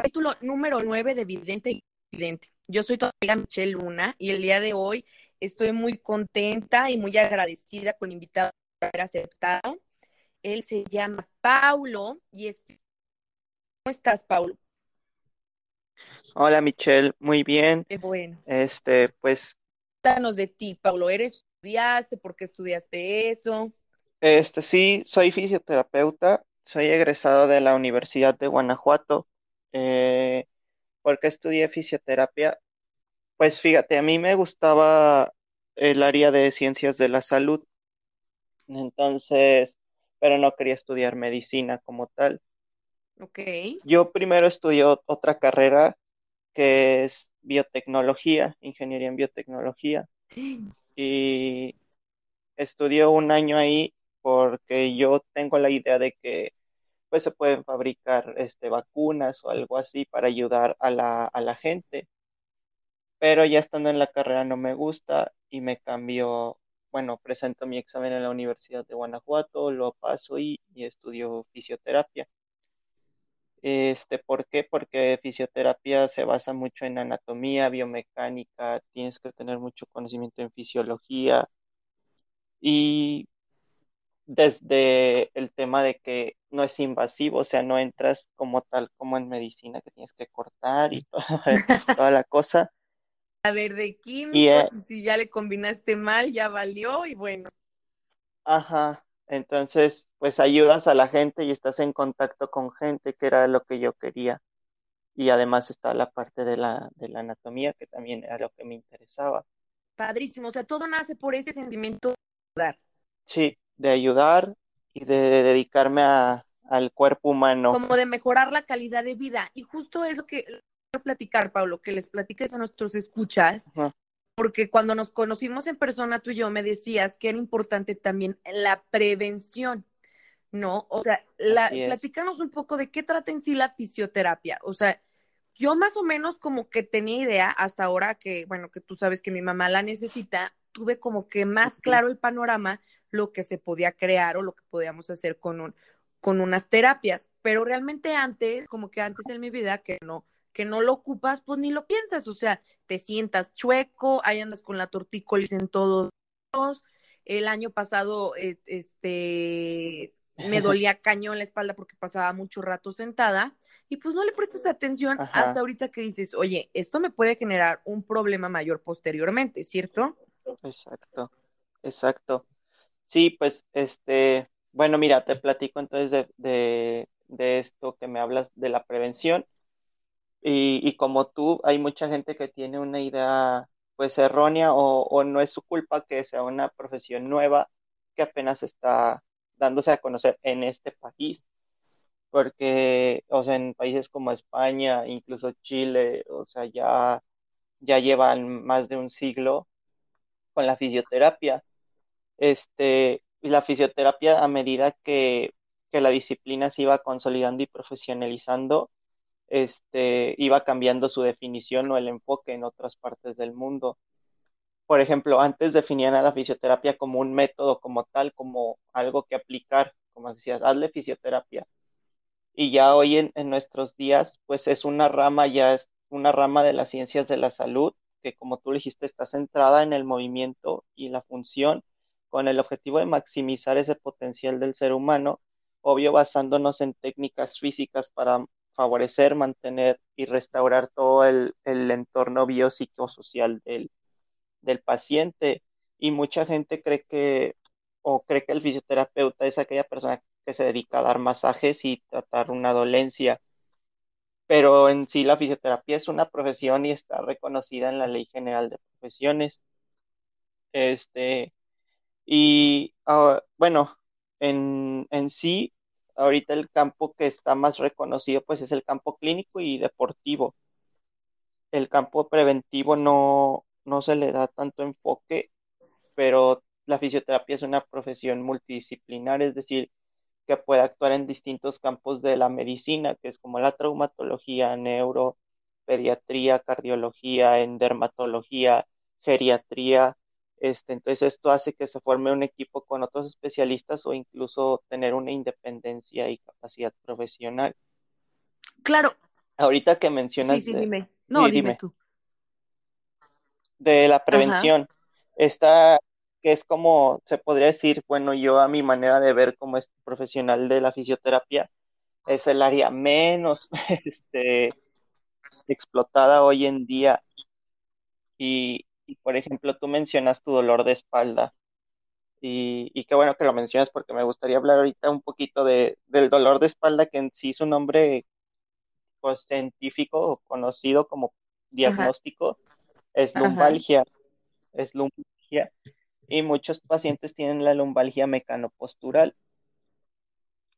Capítulo número 9 de Vidente y Vidente. Yo soy tu amiga Michelle Luna y el día de hoy estoy muy contenta y muy agradecida con el invitado por haber aceptado. Él se llama Paulo y es... ¿Cómo estás, Paulo? Hola, Michelle, muy bien. Qué bueno. Este, pues, Cuéntanos de ti, Paulo. ¿Eres estudiaste? ¿Por qué estudiaste eso? este, sí, soy fisioterapeuta, soy egresado de la Universidad de Guanajuato. Eh, ¿por qué estudié fisioterapia? Pues fíjate, a mí me gustaba el área de ciencias de la salud, entonces, pero no quería estudiar medicina como tal. Ok. Yo primero estudié ot- otra carrera que es biotecnología, ingeniería en biotecnología, y estudié un año ahí porque yo tengo la idea de que pues se pueden fabricar este vacunas o algo así para ayudar a la, a la gente, pero ya estando en la carrera no me gusta y me cambio, bueno, presento mi examen en la Universidad de Guanajuato, lo paso y, y estudio fisioterapia. Este, ¿por qué? Porque fisioterapia se basa mucho en anatomía, biomecánica, tienes que tener mucho conocimiento en fisiología y desde el tema de que no es invasivo, o sea, no entras como tal como en medicina que tienes que cortar y toda, toda la cosa. A ver, de Y, químicos, eh, y si ya le combinaste mal, ya valió y bueno. ajá, entonces, pues ayudas a la gente y estás en contacto con gente, que era lo que yo quería. Y además está la parte de la, de la anatomía, que también era lo que me interesaba. Padrísimo. O sea, todo nace por este sentimiento de dar. Sí, de ayudar y de dedicarme a, al cuerpo humano. como de mejorar la calidad de vida. Y justo eso que quiero platicar, Pablo, que les platiques a nuestros escuchas, porque cuando nos conocimos en persona, tú y yo me decías que era importante también la prevención, ¿no? O sea, la, platícanos un poco de qué trata en sí la fisioterapia. O sea, yo más o menos como que tenía idea hasta ahora que, bueno, que tú sabes que mi mamá la necesita, tuve como que más claro el panorama, lo que se podía crear o lo que podíamos hacer con un, con unas terapias, pero realmente antes, como que antes en mi vida que no, que no lo ocupas, pues ni lo piensas, o sea, te sientas chueco, ahí andas con la tortícolis en todos. El año pasado, eh, este, me dolía cañón la espalda porque pasaba mucho rato sentada y pues no le prestas atención Ajá. hasta ahorita que dices, oye, esto me puede generar un problema mayor posteriormente, ¿cierto? Exacto, exacto. Sí, pues, este, bueno, mira, te platico entonces de, de, esto que me hablas de la prevención. Y, y como tú, hay mucha gente que tiene una idea pues errónea o, o no es su culpa que sea una profesión nueva que apenas está dándose a conocer en este país, porque, o sea, en países como España, incluso Chile, o sea, ya, ya llevan más de un siglo con la fisioterapia. Este, la fisioterapia a medida que, que la disciplina se iba consolidando y profesionalizando, este, iba cambiando su definición o el enfoque en otras partes del mundo. Por ejemplo, antes definían a la fisioterapia como un método como tal, como algo que aplicar, como decías, hazle fisioterapia. Y ya hoy en, en nuestros días, pues es una rama, ya es una rama de las ciencias de la salud, que como tú dijiste, está centrada en el movimiento y la función, con el objetivo de maximizar ese potencial del ser humano, obvio basándonos en técnicas físicas para favorecer, mantener y restaurar todo el, el entorno biopsicosocial del, del paciente. Y mucha gente cree que, o cree que el fisioterapeuta es aquella persona que se dedica a dar masajes y tratar una dolencia, pero en sí la fisioterapia es una profesión y está reconocida en la Ley General de Profesiones. Este, y ah, bueno, en, en sí, ahorita el campo que está más reconocido pues es el campo clínico y deportivo. El campo preventivo no, no se le da tanto enfoque, pero la fisioterapia es una profesión multidisciplinar, es decir, que puede actuar en distintos campos de la medicina, que es como la traumatología, neuro, pediatría, cardiología, en dermatología, geriatría. Este, entonces esto hace que se forme un equipo con otros especialistas o incluso tener una independencia y capacidad profesional. Claro. Ahorita que mencionas. Sí, sí, dime. No, dime, tú. De la prevención. Esta, que es como, se podría decir, bueno, yo a mi manera de ver como este profesional de la fisioterapia, es el área menos este, explotada hoy en día. Y, por ejemplo, tú mencionas tu dolor de espalda. Y, y, qué bueno que lo mencionas porque me gustaría hablar ahorita un poquito de, del dolor de espalda, que en sí su nombre pues, científico o conocido como diagnóstico es lumbalgia. Es lumbalgia. Y muchos pacientes tienen la lumbalgia mecanopostural.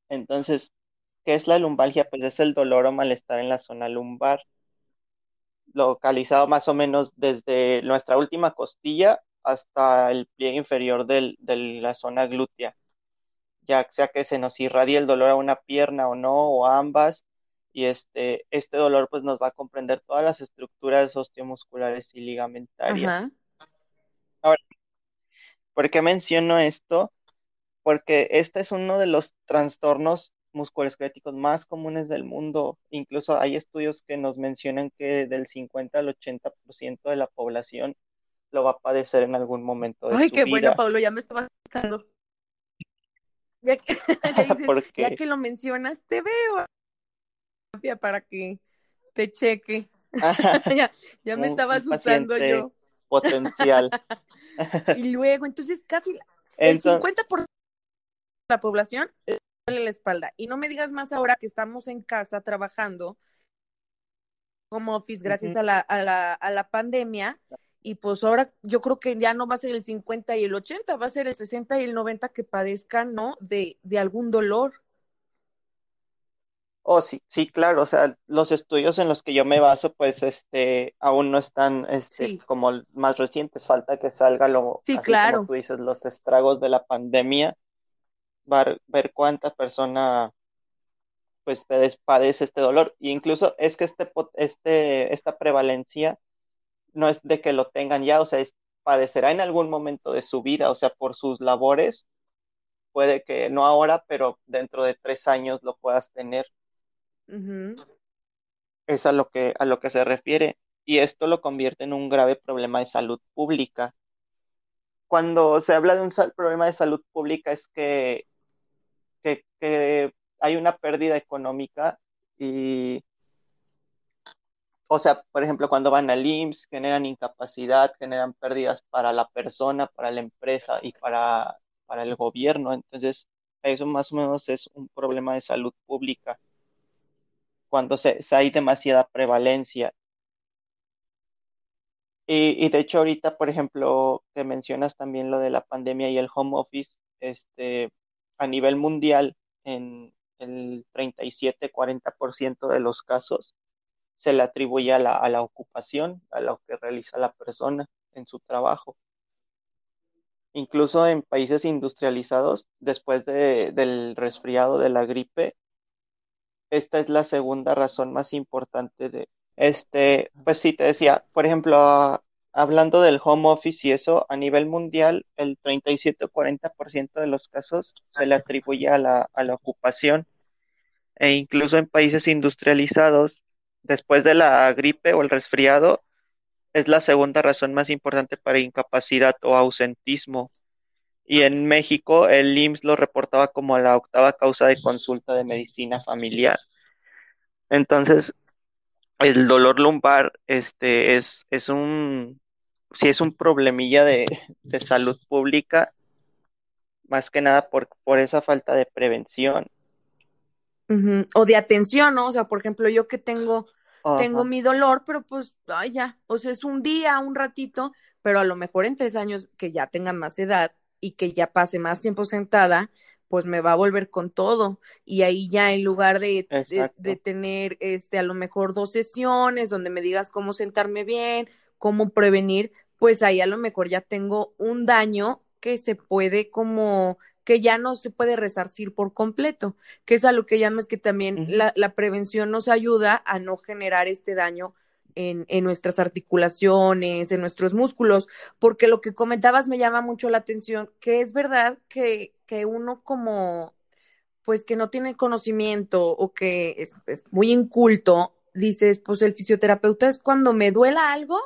Entonces, ¿qué es la lumbalgia? Pues es el dolor o malestar en la zona lumbar localizado más o menos desde nuestra última costilla hasta el pie inferior de la zona glútea, ya sea que se nos irradie el dolor a una pierna o no, o a ambas, y este, este dolor pues nos va a comprender todas las estructuras osteomusculares y ligamentarias. Ahora, ¿por qué menciono esto? Porque este es uno de los trastornos musculoesqueléticos más comunes del mundo. Incluso hay estudios que nos mencionan que del 50 al 80% de la población lo va a padecer en algún momento de Ay, su qué vida. bueno, Pablo, ya me estaba asustando. Ya que, ya que lo mencionas, te veo para que te cheque. ya, ya me estaba asustando yo. Potencial. y luego, entonces casi el 50% de la población la espalda. Y no me digas más ahora que estamos en casa trabajando como office gracias a, la, a, la, a la pandemia. Y pues ahora yo creo que ya no va a ser el 50 y el 80, va a ser el 60 y el 90 que padezcan, ¿no? De, de algún dolor. Oh, sí, sí, claro, o sea, los estudios en los que yo me baso, pues, este, aún no están, este, como más recientes, falta que salga lo, sí, claro. como tú dices, los estragos de la pandemia ver, ver cuánta persona pues padece este dolor. Y incluso es que este, este, esta prevalencia no es de que lo tengan ya, o sea, padecerá en algún momento de su vida, o sea, por sus labores, puede que no ahora, pero dentro de tres años lo puedas tener. Es a lo que, a lo que se refiere. Y esto lo convierte en un grave problema de salud pública. Cuando se habla de un problema de salud pública es que que, hay una pérdida económica y, o sea, por ejemplo, cuando van al IMSS, generan incapacidad, generan pérdidas para la persona, para la empresa y para, para el gobierno. Entonces, eso más o menos es un problema de salud pública cuando se, hay demasiada prevalencia. Y, y, de hecho ahorita, por ejemplo, que mencionas también lo de la pandemia y el home office, este, a nivel mundial, en el 37-40% de los casos, se le atribuye a la, a la ocupación, a lo que realiza la persona en su trabajo. Incluso en países industrializados, después de, del resfriado de la gripe, esta es la segunda razón más importante de este, pues sí, te decía, por ejemplo, hablando del home office y eso, a nivel mundial, el 37 o 40% de los casos se le atribuye a la, a la ocupación. E incluso en países industrializados, después de la gripe o el resfriado, es la segunda razón más importante para incapacidad o ausentismo. Y en México, el IMSS lo reportaba como la octava causa de consulta de medicina familiar. Entonces, el dolor lumbar este, es, es un, si es un problemilla de, salud pública, más que nada por, por esa falta de prevención. O de atención, ¿no? O sea, por ejemplo, yo que tengo, tengo mi dolor, pero pues, ay, ya, o sea, es un día, un ratito, pero a lo mejor en tres años que ya tenga más edad y que ya pase más tiempo sentada, pues me va a volver con todo. Y ahí ya en lugar de, de, de, tener, este, a lo mejor dos sesiones donde me digas cómo sentarme bien, cómo prevenir, pues ahí a lo mejor ya tengo un daño que se puede como que ya no se puede resarcir por completo, que es a lo que llamas que también la, la, prevención nos ayuda a no generar este daño en, en, nuestras articulaciones, en nuestros músculos, porque lo que comentabas me llama mucho la atención, que es verdad que, que uno como, pues que no tiene conocimiento o que es, es muy inculto, dices, pues el fisioterapeuta es cuando me duela algo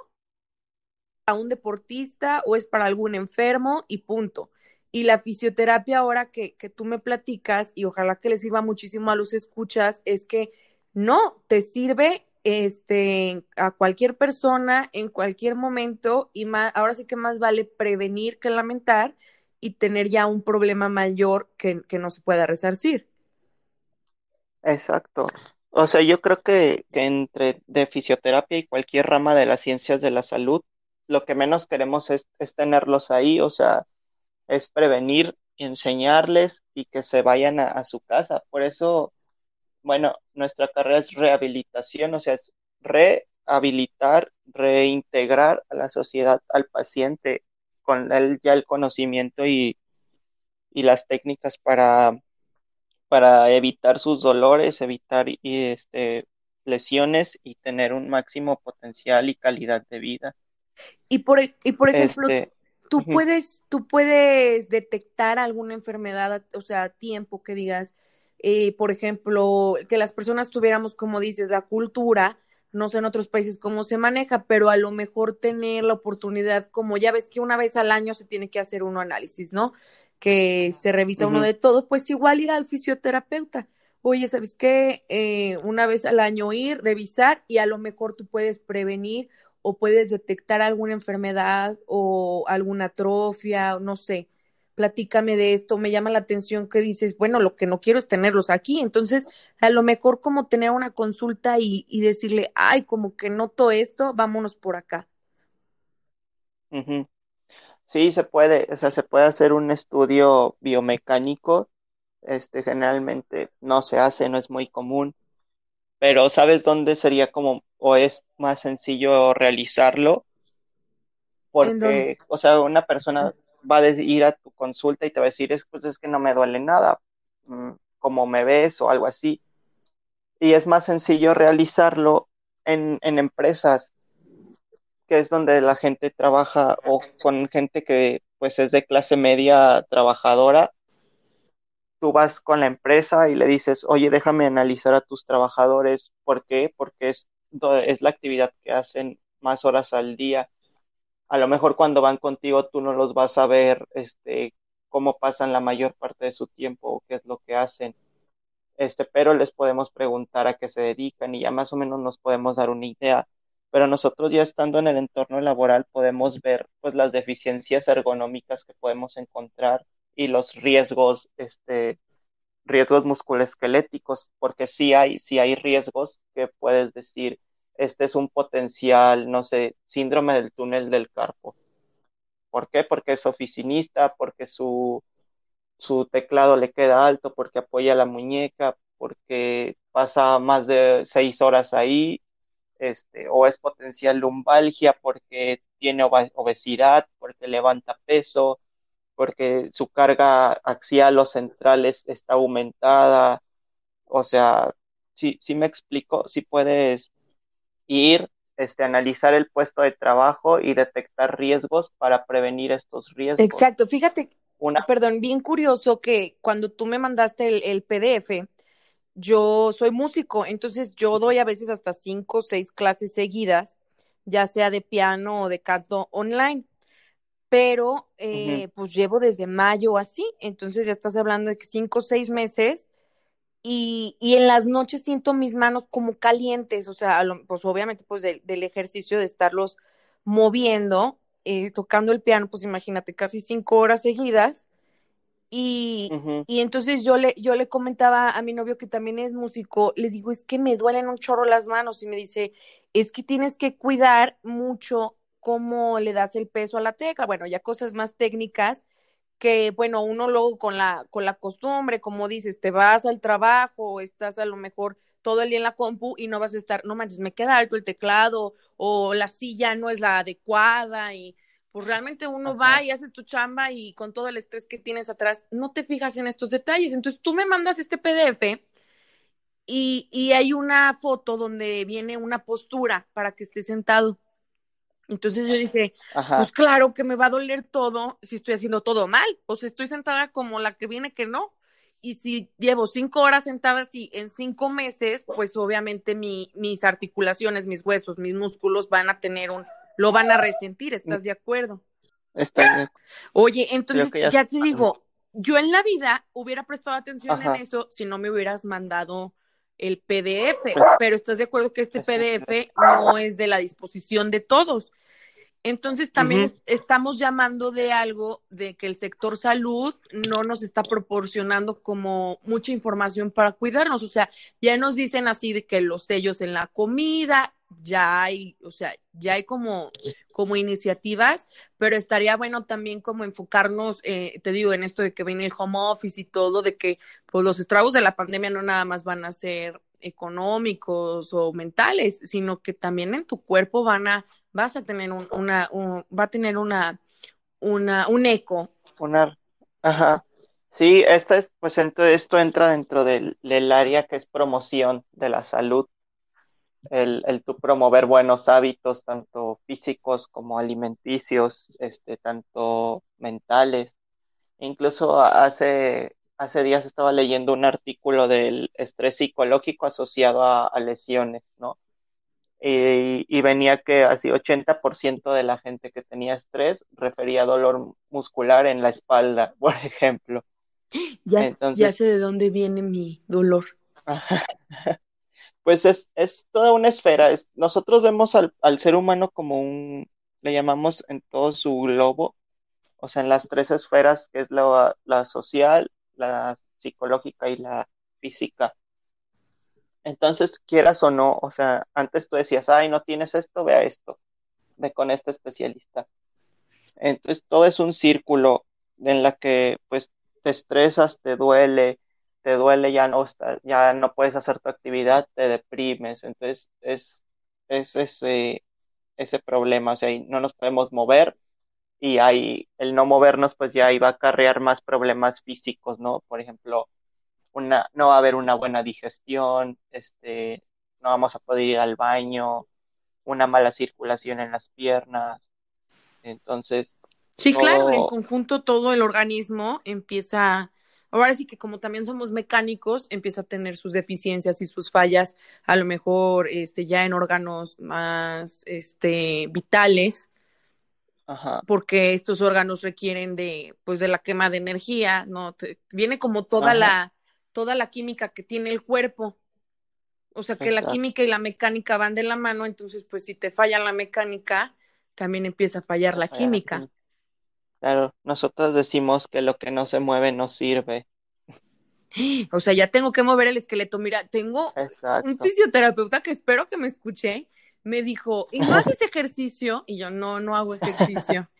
a un deportista o es para algún enfermo y punto. Y la fisioterapia ahora que, que tú me platicas, y ojalá que les sirva muchísimo a los escuchas, es que no, te sirve este, a cualquier persona en cualquier momento y más, ahora sí que más vale prevenir que lamentar y tener ya un problema mayor que, que no se pueda resarcir. Exacto. O sea, yo creo que, que entre de fisioterapia y cualquier rama de las ciencias de la salud, lo que menos queremos es, es tenerlos ahí, o sea, es prevenir, enseñarles y que se vayan a, su casa. Por eso bueno, nuestra carrera es rehabilitación, o sea, es rehabilitar, reintegrar a la sociedad al paciente con él ya el conocimiento y, y las técnicas para, para evitar sus dolores, evitar y, este, lesiones y tener un máximo potencial y calidad de vida. Y por, y por ejemplo, este, tú, puedes, tú puedes detectar alguna enfermedad, o sea, a tiempo que digas, eh, por ejemplo, que las personas tuviéramos, como dices, la cultura, no sé en otros países cómo se maneja, pero a lo mejor tener la oportunidad, como ya ves que una vez al año se tiene que hacer un análisis, ¿no? Que se revisa uh -huh. uno de todo, pues igual ir al fisioterapeuta. Oye, ¿sabes qué? Eh, una vez al año ir, revisar y a lo mejor tú puedes prevenir o puedes detectar alguna enfermedad o alguna atrofia, no sé platícame de esto, me llama la atención que dices, bueno, lo que no quiero es tenerlos aquí, entonces a lo mejor como tener una consulta y, decirle, ay, como que noto esto, vámonos por acá. Sí, se puede, o sea, se puede hacer un estudio biomecánico, este generalmente no se hace, no es muy común, pero ¿sabes dónde sería como, o es más sencillo realizarlo? Porque, o sea, una persona va a ir a tu consulta y te va a decir, es, pues es que no me duele nada, mm, como me ves o algo así. Y es más sencillo realizarlo en, en empresas, que es donde la gente trabaja o con gente que pues es de clase media trabajadora. Tú vas con la empresa y le dices, oye, déjame analizar a tus trabajadores. ¿Por qué? Porque es, es la actividad que hacen más horas al día a lo mejor cuando van contigo tú no los vas a ver este cómo pasan la mayor parte de su tiempo o qué es lo que hacen este pero les podemos preguntar a qué se dedican y ya más o menos nos podemos dar una idea pero nosotros ya estando en el entorno laboral podemos ver pues las deficiencias ergonómicas que podemos encontrar y los riesgos este riesgos musculoesqueléticos porque sí hay sí hay riesgos que puedes decir este es un potencial, no sé, síndrome del túnel del carpo. ¿Por qué? Porque es oficinista, porque su, su teclado le queda alto, porque apoya la muñeca, porque pasa más de seis horas ahí, este, o es potencial lumbalgia, porque tiene obesidad, porque levanta peso, porque su carga axial o central es, está aumentada. O sea, si, si me explico, si puedes ir, este, analizar el puesto de trabajo y detectar riesgos para prevenir estos riesgos. Exacto, fíjate, Una... perdón, bien curioso que cuando tú me mandaste el, el, PDF, yo soy músico, entonces yo doy a veces hasta cinco o seis clases seguidas, ya sea de piano o de canto online, pero eh, uh -huh. pues llevo desde mayo así, entonces ya estás hablando de que cinco o seis meses y, y, en las noches siento mis manos como calientes, o sea, pues obviamente pues de, del ejercicio de estarlos moviendo, eh, tocando el piano, pues imagínate, casi cinco horas seguidas. Y, uh -huh. y entonces yo le, yo le comentaba a mi novio que también es músico, le digo, es que me duelen un chorro las manos y me dice, es que tienes que cuidar mucho cómo le das el peso a la tecla, bueno, ya cosas más técnicas que bueno, uno luego con la, con la costumbre, como dices, te vas al trabajo, estás a lo mejor todo el día en la compu y no vas a estar, no manches, me queda alto el teclado o la silla no es la adecuada y pues realmente uno Ajá. va y haces tu chamba y con todo el estrés que tienes atrás, no te fijas en estos detalles. Entonces tú me mandas este PDF y, y hay una foto donde viene una postura para que estés sentado. Entonces yo dije, Ajá. pues claro que me va a doler todo si estoy haciendo todo mal, o sea, estoy sentada como la que viene que no. y si llevo cinco horas sentada así en cinco meses, pues obviamente mi, mis articulaciones, mis huesos, mis músculos van a tener un, lo van a resentir, ¿estás de acuerdo? Estoy de acuerdo. Oye, entonces ya... te digo, yo en la vida hubiera prestado atención en eso si no me hubieras mandado el PDF, pues pero estás de acuerdo que este PDF no es de la disposición de todos. Entonces también estamos llamando de algo de que el sector salud no nos está proporcionando como mucha información para cuidarnos. O sea, ya nos dicen así de que los sellos en la comida, ya hay, o sea, ya hay como, como iniciativas, pero estaría bueno también como enfocarnos, eh, te digo, en esto de que viene el home office y todo, de que pues los estragos de la pandemia no nada más van a ser económicos o mentales, sino que también en tu cuerpo van a vas a tener un, una, va a tener una, una, un eco. Una, ajá. Sí, esta es, pues esto entra dentro del, área que es promoción de la salud, el, el tu promover buenos hábitos, tanto físicos como alimenticios, este, tanto mentales. Incluso hace, hace días estaba leyendo un artículo del estrés psicológico asociado a, a lesiones, ¿no? y, venía que así 80% de la gente que tenía estrés refería dolor muscular en la espalda, por ejemplo. Ya, ya sé de dónde viene mi dolor. pues es, es toda una esfera. nosotros vemos al, al ser humano como un, le llamamos en todo su globo, o sea, en las tres esferas, que es la, la social, la psicológica y la física. Entonces, quieras o no, o sea, antes tú decías, ay, no tienes esto, vea esto, ve con este especialista. Entonces, todo es un círculo en la que, pues, te estresas, te duele, te duele, ya no, ya no puedes hacer tu actividad, te deprimes. Entonces, es, es ese, ese problema, o sea, no nos podemos mover y ahí el no movernos, pues ya iba a acarrear más problemas físicos, ¿no? Por ejemplo, no va a haber una buena digestión, este, no vamos a poder ir al baño, una mala circulación en las piernas. Entonces. Sí, claro, en conjunto todo el organismo empieza, ahora sí que como también somos mecánicos, empieza a tener sus deficiencias y sus fallas, a lo mejor este, ya en órganos más este, vitales. Ajá. porque estos órganos requieren de pues de la quema de energía, ¿no? viene como toda la toda la química que tiene el cuerpo. O sea que la química y la mecánica van de la mano, entonces pues si te falla la mecánica, también empieza a fallar la química. Claro, nosotros decimos que lo que no se mueve no sirve. O sea, ya tengo que mover el esqueleto. Mira, tengo un fisioterapeuta que espero que me escuche. Me dijo, ¿y no haces ejercicio? Y yo, no, no hago ejercicio.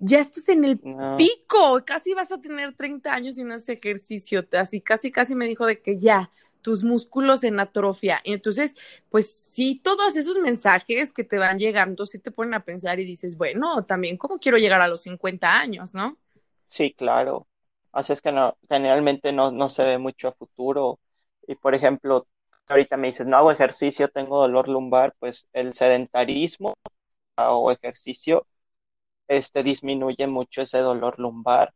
Ya estás en el pico, casi vas a tener 30 años y no haces ejercicio, así casi casi me dijo de que ya, tus músculos en atrofia. Entonces, pues sí, todos esos mensajes que te van llegando, sí te ponen a pensar y dices, bueno, también cómo quiero llegar a los 50 años, ¿no? Sí, claro. Así es que no, generalmente no, no se ve mucho a futuro. Y por ejemplo, ahorita me dices, no hago ejercicio, tengo dolor lumbar, pues el sedentarismo o ejercicio este disminuye mucho ese dolor lumbar.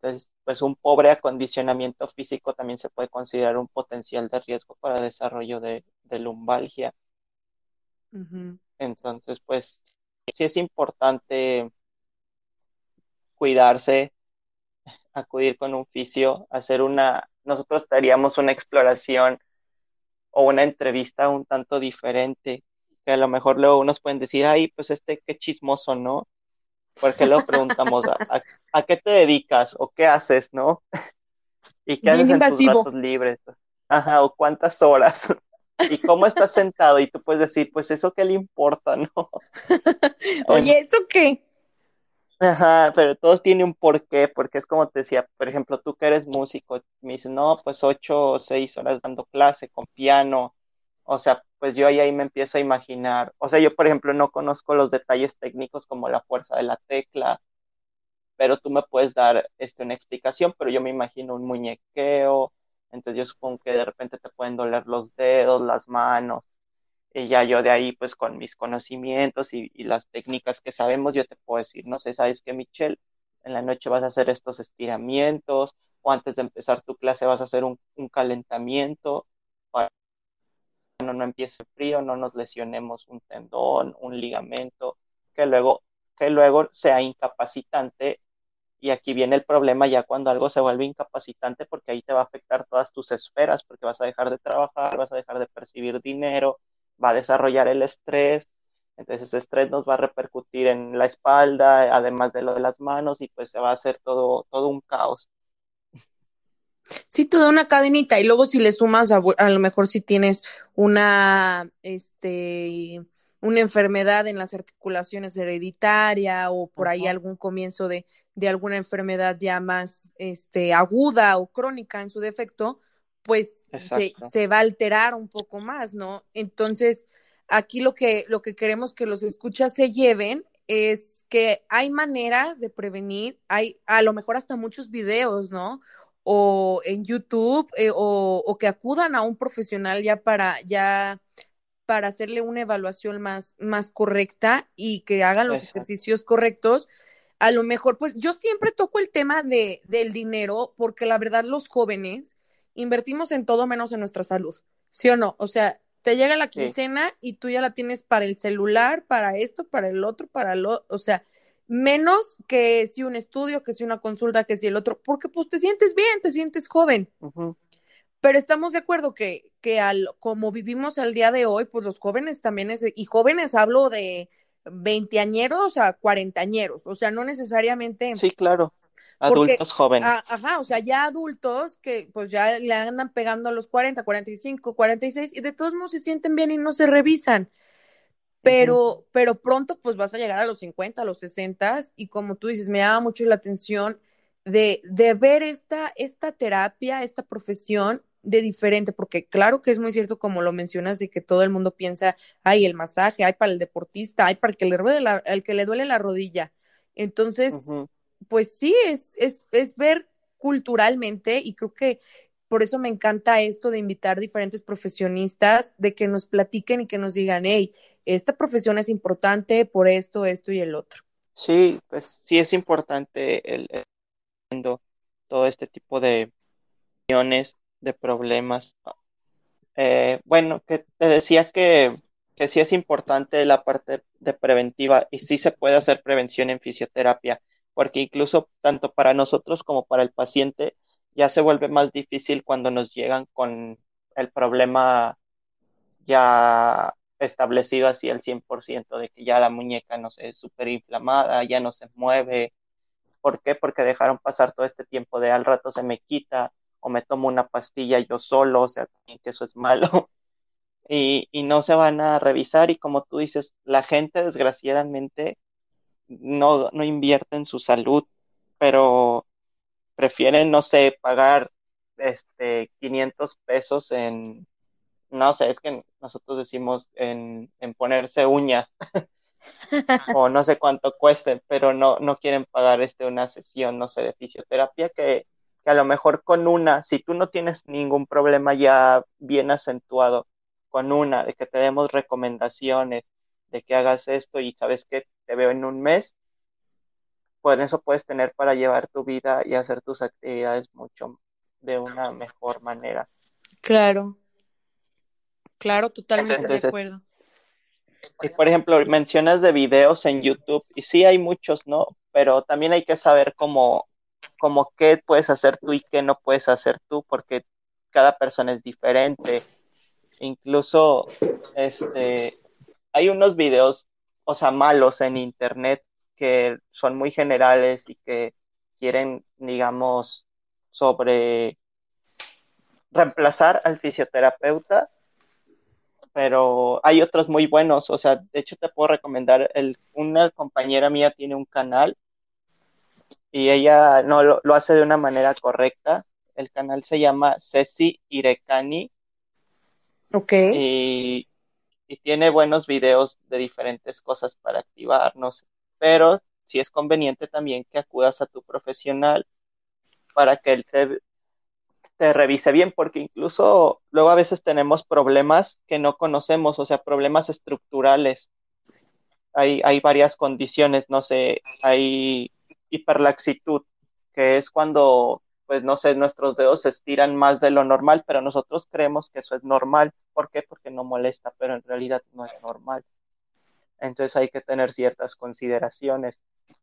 Entonces, pues un pobre acondicionamiento físico también se puede considerar un potencial de riesgo para desarrollo de, lumbalgia. Entonces, pues sí es importante cuidarse, acudir con un fisio, hacer una, nosotros haríamos una exploración o una entrevista un tanto diferente, que a lo mejor luego unos pueden decir, ay, pues este qué chismoso, ¿no? porque luego preguntamos, ¿a, qué te dedicas o qué haces, no? ¿Y qué haces en tus ratos libres? Ajá, o cuántas horas. ¿Y cómo estás sentado? Y tú puedes decir, pues eso qué le importa, ¿no? Oye, ¿eso qué? Ajá, pero todo tiene un porqué, porque es como te decía, por ejemplo, tú que eres músico, me dices, no, pues ocho o seis horas dando clase con piano, o sea, pues yo ahí, ahí me empiezo a imaginar. O sea, yo, por ejemplo, no conozco los detalles técnicos como la fuerza de la tecla, pero tú me puedes dar este, una explicación, pero yo me imagino un muñequeo, entonces yo supongo que de repente te pueden doler los dedos, las manos, y ya yo de ahí, pues con mis conocimientos y, las técnicas que sabemos, yo te puedo decir, no sé, ¿sabes qué, Michelle? En la noche vas a hacer estos estiramientos, o antes de empezar tu clase vas a hacer un, calentamiento para que no, no empiece frío, no nos lesionemos un tendón, un ligamento, que luego, que luego sea incapacitante. Y aquí viene el problema ya cuando algo se vuelve incapacitante porque ahí te va a afectar todas tus esferas porque vas a dejar de trabajar, vas a dejar de percibir dinero, va a desarrollar el estrés, entonces ese estrés nos va a repercutir en la espalda, además de lo de las manos, y pues se va a hacer todo, todo un caos. Sí, toda una cadenita. Y luego si le sumas, a, lo mejor si tienes una, este, una enfermedad en las articulaciones hereditaria o por ahí algún comienzo de, de, alguna enfermedad ya más este, aguda o crónica en su defecto, pues se, se, va a alterar un poco más, ¿no? Entonces, aquí lo que, lo que queremos que los escuchas se lleven es que hay maneras de prevenir, hay a lo mejor hasta muchos videos, ¿no? O en YouTube, eh, o, o, que acudan a un profesional ya para, ya para hacerle una evaluación más, más correcta y que hagan los ejercicios correctos. A lo mejor, pues yo siempre toco el tema de, del dinero porque la verdad los jóvenes invertimos en todo menos en nuestra salud, ¿sí o no? O sea, te llega la quincena y tú ya la tienes para el celular, para esto, para el otro, para lo, o sea, menos que si un estudio, que si una consulta, que si el otro, porque pues te sientes bien, te sientes joven. Pero estamos de acuerdo que, que al, como vivimos al día de hoy, pues los jóvenes también es, y jóvenes hablo de veinteañeros a cuarentañeros, o sea, no necesariamente. Sí, claro. Adultos jóvenes. ajá, o sea, ya adultos que pues ya le andan pegando a los 40, 45, 46 y de todos modos se sienten bien y no se revisan. Pero, pero pronto pues vas a llegar a los 50, a los 60 y como tú dices, me llama mucho la atención de, de ver esta, esta terapia, esta profesión de diferente, porque claro que es muy cierto como lo mencionas de que todo el mundo piensa, hay el masaje, hay para el deportista, hay para el que le duele la, el que le duele la rodilla. Entonces, pues sí, es, es, es ver culturalmente y creo que por eso me encanta esto de invitar diferentes profesionistas, de que nos platiquen y que nos digan, hey, esta profesión es importante por esto, esto y el otro. Sí, pues sí es importante el, todo este tipo de de problemas. Eh, bueno, que te decía que, que sí es importante la parte de preventiva y sí se puede hacer prevención en fisioterapia porque incluso tanto para nosotros como para el paciente ya se vuelve más difícil cuando nos llegan con el problema ya establecido así al 100% de que ya la muñeca no sé, es súper inflamada, ya no se mueve. ¿Por qué? Porque dejaron pasar todo este tiempo de al rato se me quita o me tomo una pastilla yo solo, o sea, que eso es malo. Y, y no se van a revisar y como tú dices, la gente desgraciadamente no, no invierte en su salud, pero prefieren, no sé, pagar este 500 pesos en, no sé, es que nosotros decimos en, en ponerse uñas o no sé cuánto cueste, pero no, no quieren pagar este una sesión, no sé, de fisioterapia que, que a lo mejor con una, si tú no tienes ningún problema ya bien acentuado, con una, de que te demos recomendaciones, de que hagas esto y sabes que te veo en un mes, pues eso puedes tener para llevar tu vida y hacer tus actividades mucho de una mejor manera. Claro, claro, totalmente de acuerdo. Y por ejemplo, mencionas de videos en YouTube, y sí hay muchos, ¿no? Pero también hay que saber cómo, cómo qué puedes hacer tú y qué no puedes hacer tú, porque cada persona es diferente. Incluso, este, hay unos videos, o sea, malos en internet que son muy generales y que quieren, digamos, sobre reemplazar al fisioterapeuta, pero hay otros muy buenos, o sea, de hecho te puedo recomendar, el, una compañera mía tiene un canal y ella no lo, lo hace de una manera correcta, el canal se llama Ceci Irekani. Ok. Y y tiene buenos videos de diferentes cosas para activarnos, pero si es conveniente también que acudas a tu profesional para que él te, te revise bien, porque incluso luego a veces tenemos problemas que no conocemos, o sea, problemas estructurales. Hay, hay varias condiciones, no sé, hay hiperlaxitud, que es cuando pues no sé, nuestros dedos se estiran más de lo normal, pero nosotros creemos que eso es normal. ¿Por qué? Porque no molesta, pero en realidad no es normal. Entonces hay que tener ciertas consideraciones.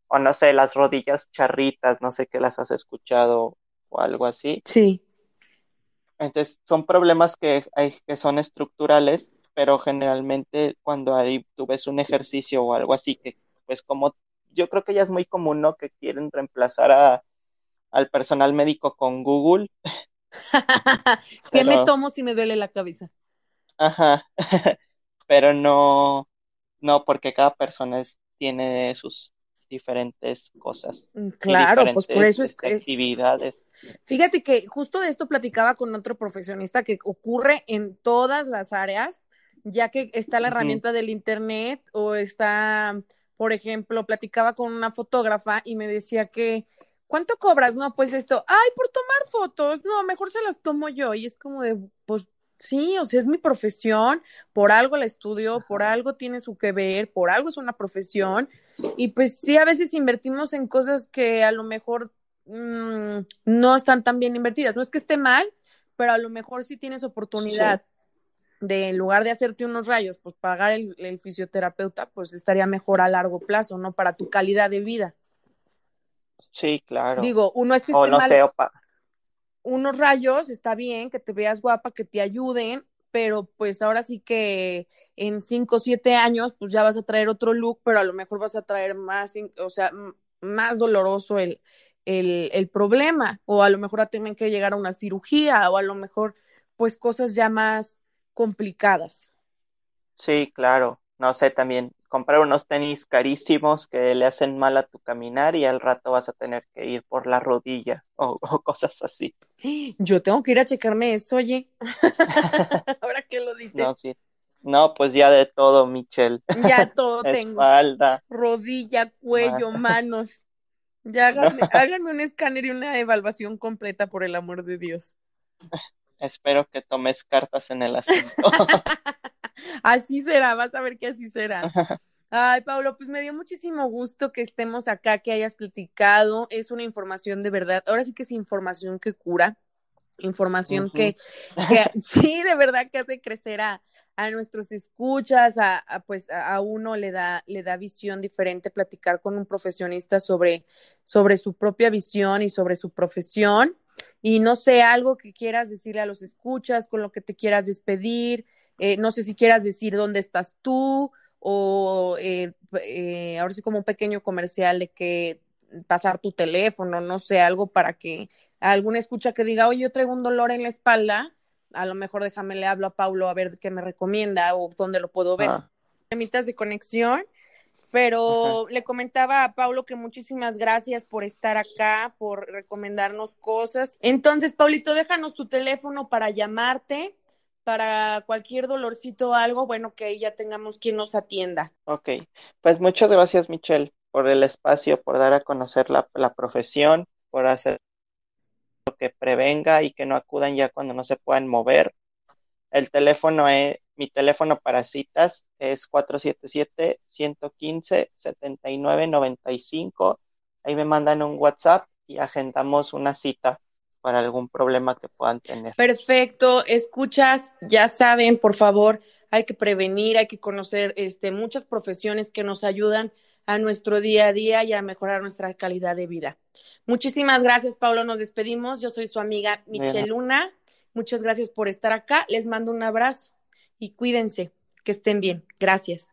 O no sé, las rodillas charritas, no sé qué las has escuchado o algo así. Sí. Entonces son problemas que, hay, que son estructurales, pero generalmente cuando hay, tú ves un ejercicio o algo así que pues como yo creo que ya es muy común, ¿no? Que quieren reemplazar a, al personal médico con Google. ¿Qué me tomo si me duele la cabeza? Ajá, pero no, no, porque cada persona es, tiene sus diferentes cosas. Mm, claro, pues por eso es este, que... Actividades. Fíjate que justo de esto platicaba con otro profesionista que ocurre en todas las áreas, ya que está la herramienta del Internet o está por ejemplo, platicaba con una fotógrafa y me decía que, ¿cuánto cobras? No, pues esto, ay, por tomar fotos, no, mejor se las tomo yo. Y es como de, pues sí, o sea, es mi profesión, por algo la estudio, por algo tiene su que ver, por algo es una profesión. Y pues sí, a veces invertimos en cosas que a lo mejor mmm, no están tan bien invertidas. No es que esté mal, pero a lo mejor sí tienes oportunidad. Sí de en lugar de hacerte unos rayos, pues pagar el, fisioterapeuta, pues estaría mejor a largo plazo, ¿no? Para tu calidad de vida. Sí, claro. Digo, uno es que o no mal, sé, opa. unos rayos, está bien, que te veas guapa, que te ayuden, pero pues ahora sí que en cinco o siete años, pues ya vas a traer otro look, pero a lo mejor vas a traer más, o sea, más doloroso el, el, el problema, o a lo mejor a tener que llegar a una cirugía, o a lo mejor, pues cosas ya más complicadas. Sí, claro. No sé, también comprar unos tenis carísimos que le hacen mal a tu caminar y al rato vas a tener que ir por la rodilla o, o cosas así. Yo tengo que ir a checarme eso, oye. Ahora que lo dices. No, sí. No, pues ya de todo, Michelle. Ya todo tengo. Espalda. Rodilla, cuello, manos. Ya háganme, háganme un escáner y una evaluación completa, por el amor de Dios. Espero que tomes cartas en el asunto. así será, vas a ver que así será. Ay, Pablo, pues me dio muchísimo gusto que estemos acá, que hayas platicado. Es una información de verdad. Ahora sí que es información que cura, información que, que, sí, de verdad que hace crecer a, a nuestros escuchas, a, a, pues a uno le da, le da visión diferente platicar con un profesionista sobre, sobre su propia visión y sobre su profesión. Y no sé, algo que quieras decirle a los escuchas, con lo que te quieras despedir, eh, no sé si quieras decir dónde estás tú o eh, eh, ahora sí como un pequeño comercial de que pasar tu teléfono, no sé, algo para que alguna escucha que diga, oye, yo traigo un dolor en la espalda, a lo mejor déjame le hablo a Paulo a ver qué me recomienda o dónde lo puedo ver. Ah. de conexión pero le comentaba a Paulo que muchísimas gracias por estar acá, por recomendarnos cosas. Entonces, Paulito, déjanos tu teléfono para llamarte, para cualquier dolorcito o algo, bueno, que ahí ya tengamos quien nos atienda. Ok, pues muchas gracias, Michelle, por el espacio, por dar a conocer la, la profesión, por hacer lo que prevenga y que no acudan ya cuando no se puedan mover. El teléfono es mi teléfono para citas es 477-115-7995. Ahí me mandan un WhatsApp y agendamos una cita para algún problema que puedan tener. Perfecto, escuchas, ya saben, por favor, hay que prevenir, hay que conocer este, muchas profesiones que nos ayudan a nuestro día a día y a mejorar nuestra calidad de vida. Muchísimas gracias, Pablo. Nos despedimos. Yo soy su amiga Michelle Luna. Muchas gracias por estar acá. Les mando un abrazo y cuídense, que estén bien. Gracias.